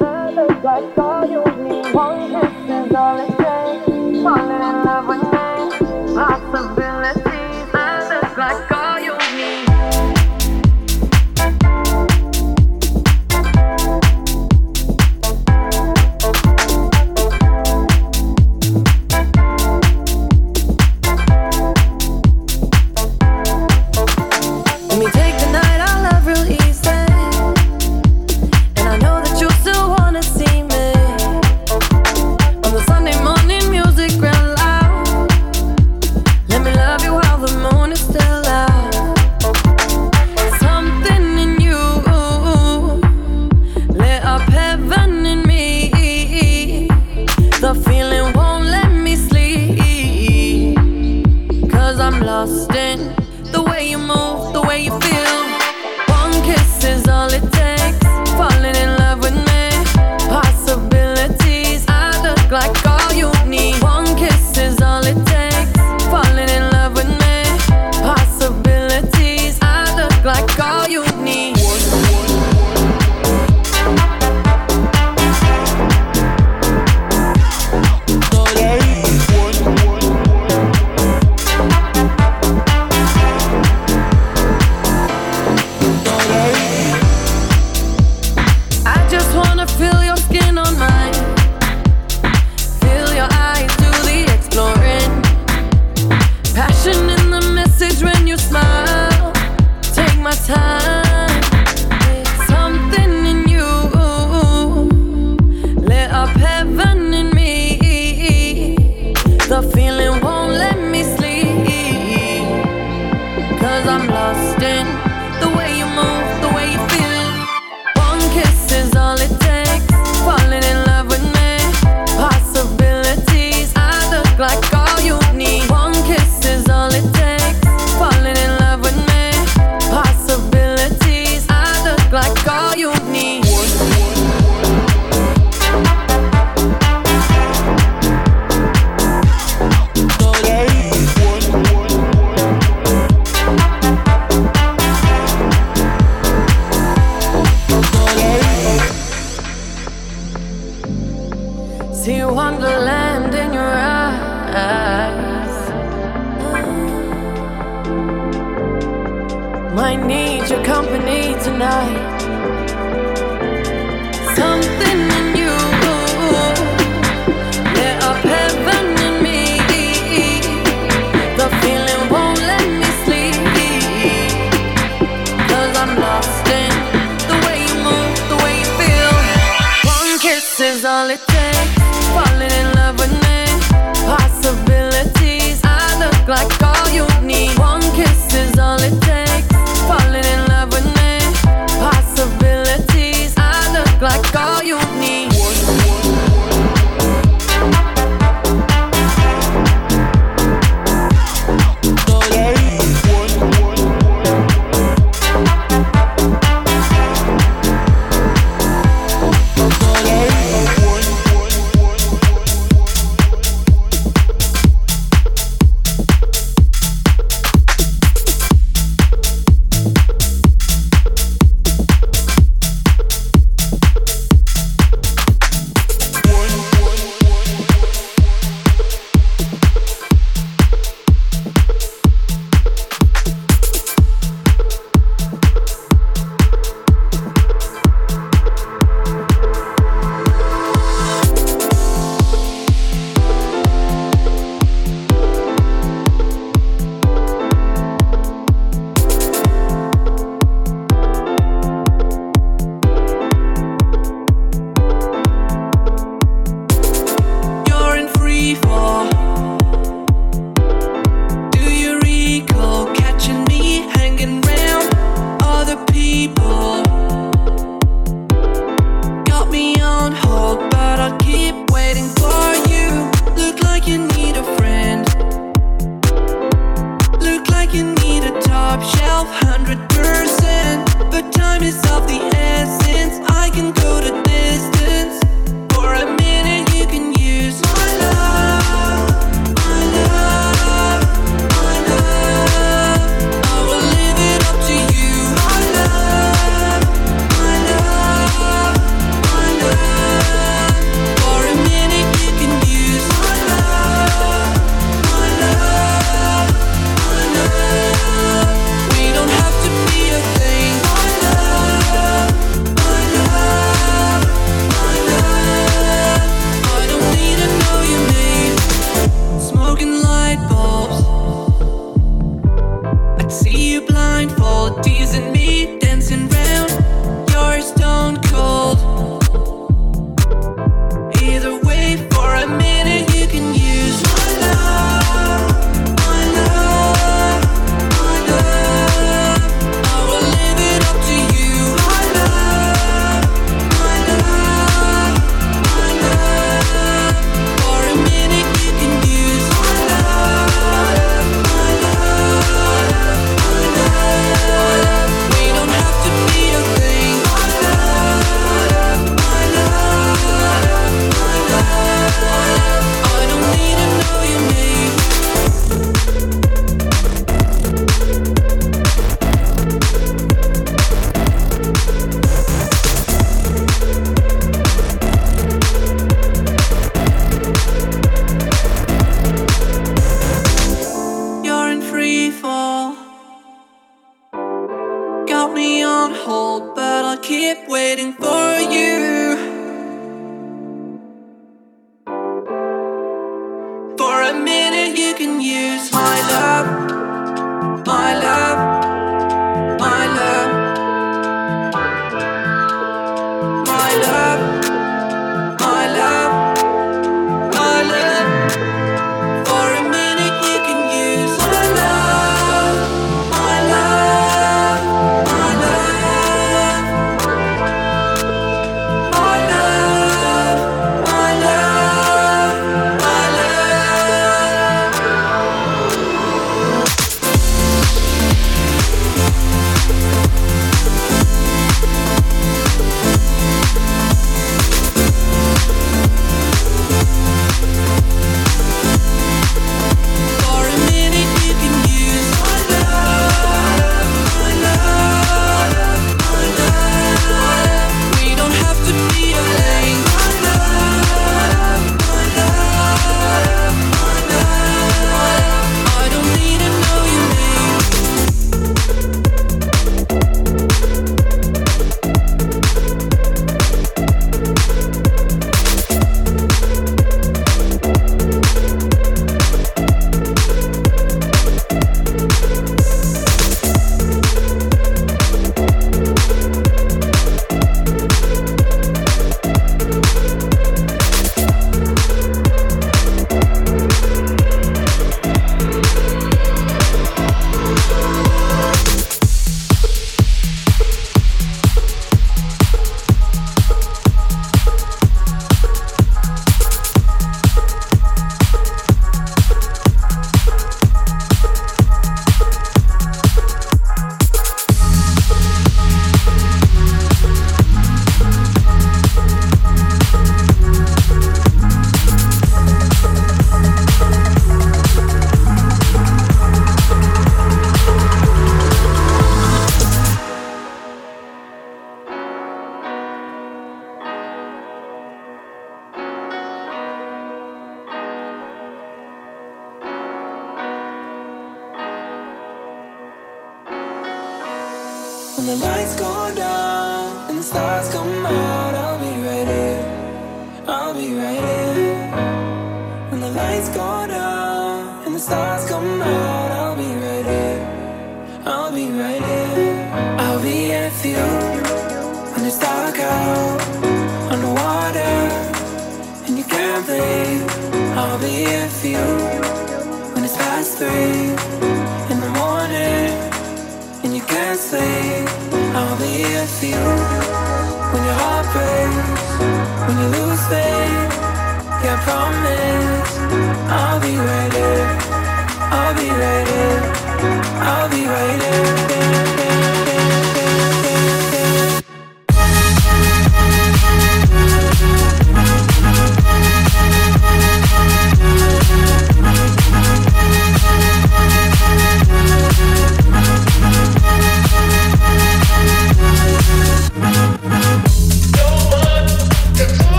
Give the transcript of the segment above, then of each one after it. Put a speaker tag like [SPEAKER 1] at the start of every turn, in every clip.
[SPEAKER 1] I look like all you need.
[SPEAKER 2] One kiss is all it takes. Falling in love with me.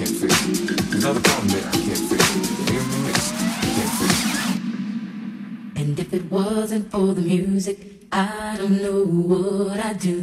[SPEAKER 3] can't fix. Another problem
[SPEAKER 4] that I can't fix. Hear me mix, I can't fix. And if it wasn't for the music, I don't know what I'd do.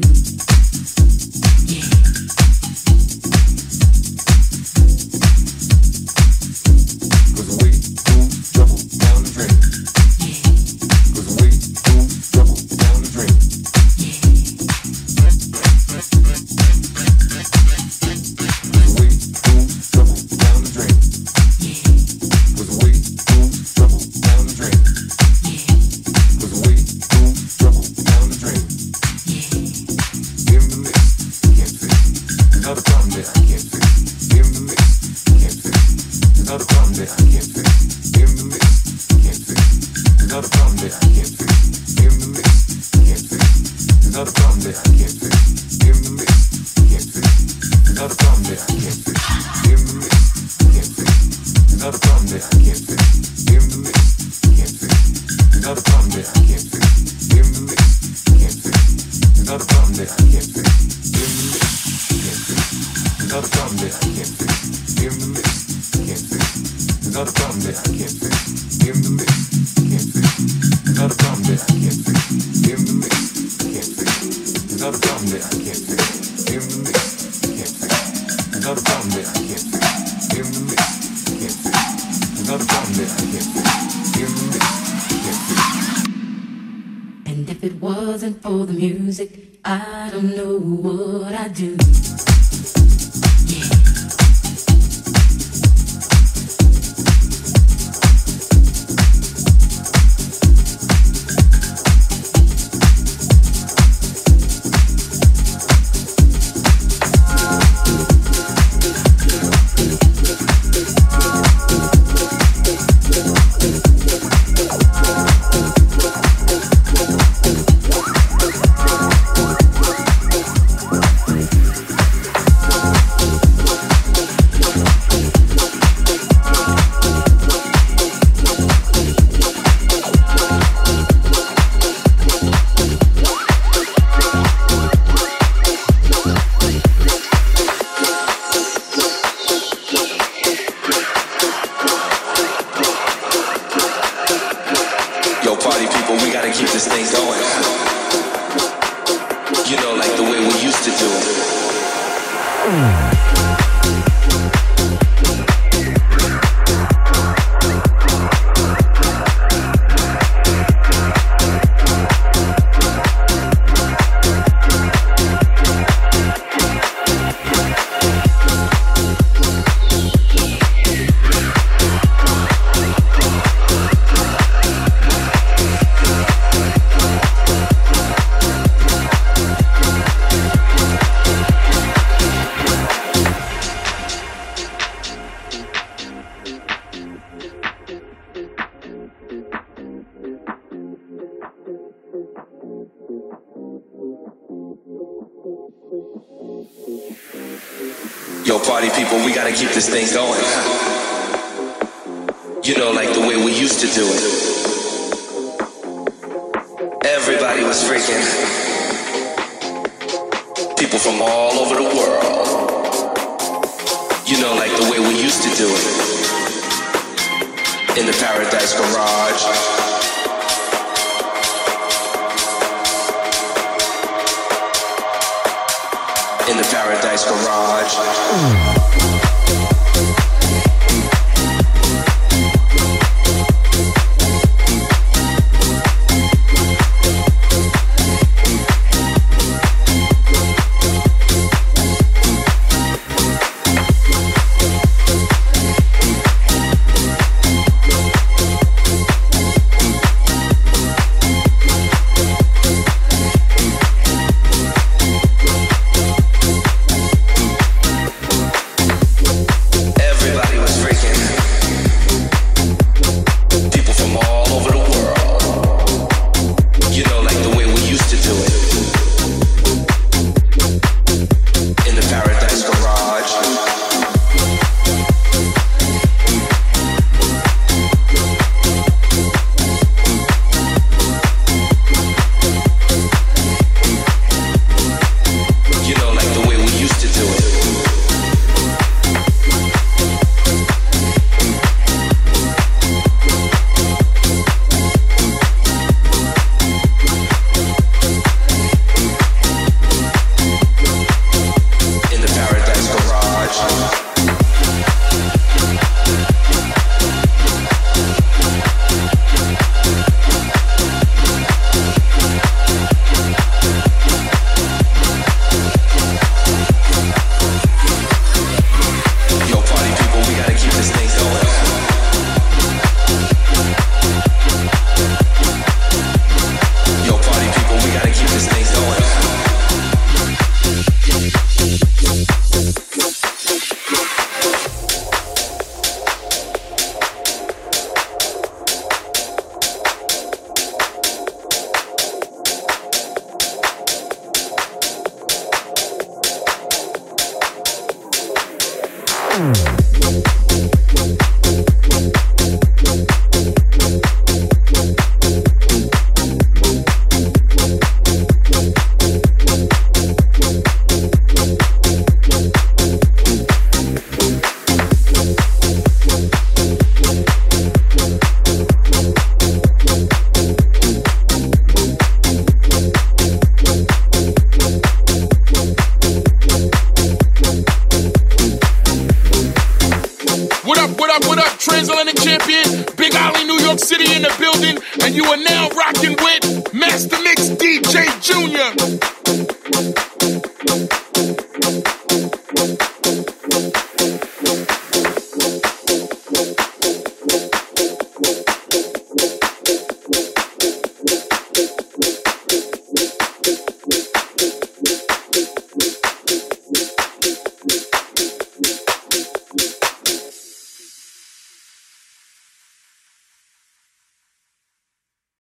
[SPEAKER 4] yo, party people, we gotta keep this thing going. You know, like the way we used to do it. Everybody was freaking. People from all over the world. You know, like the way we
[SPEAKER 3] used to do it. In the Paradise Garage. Faraday's garage.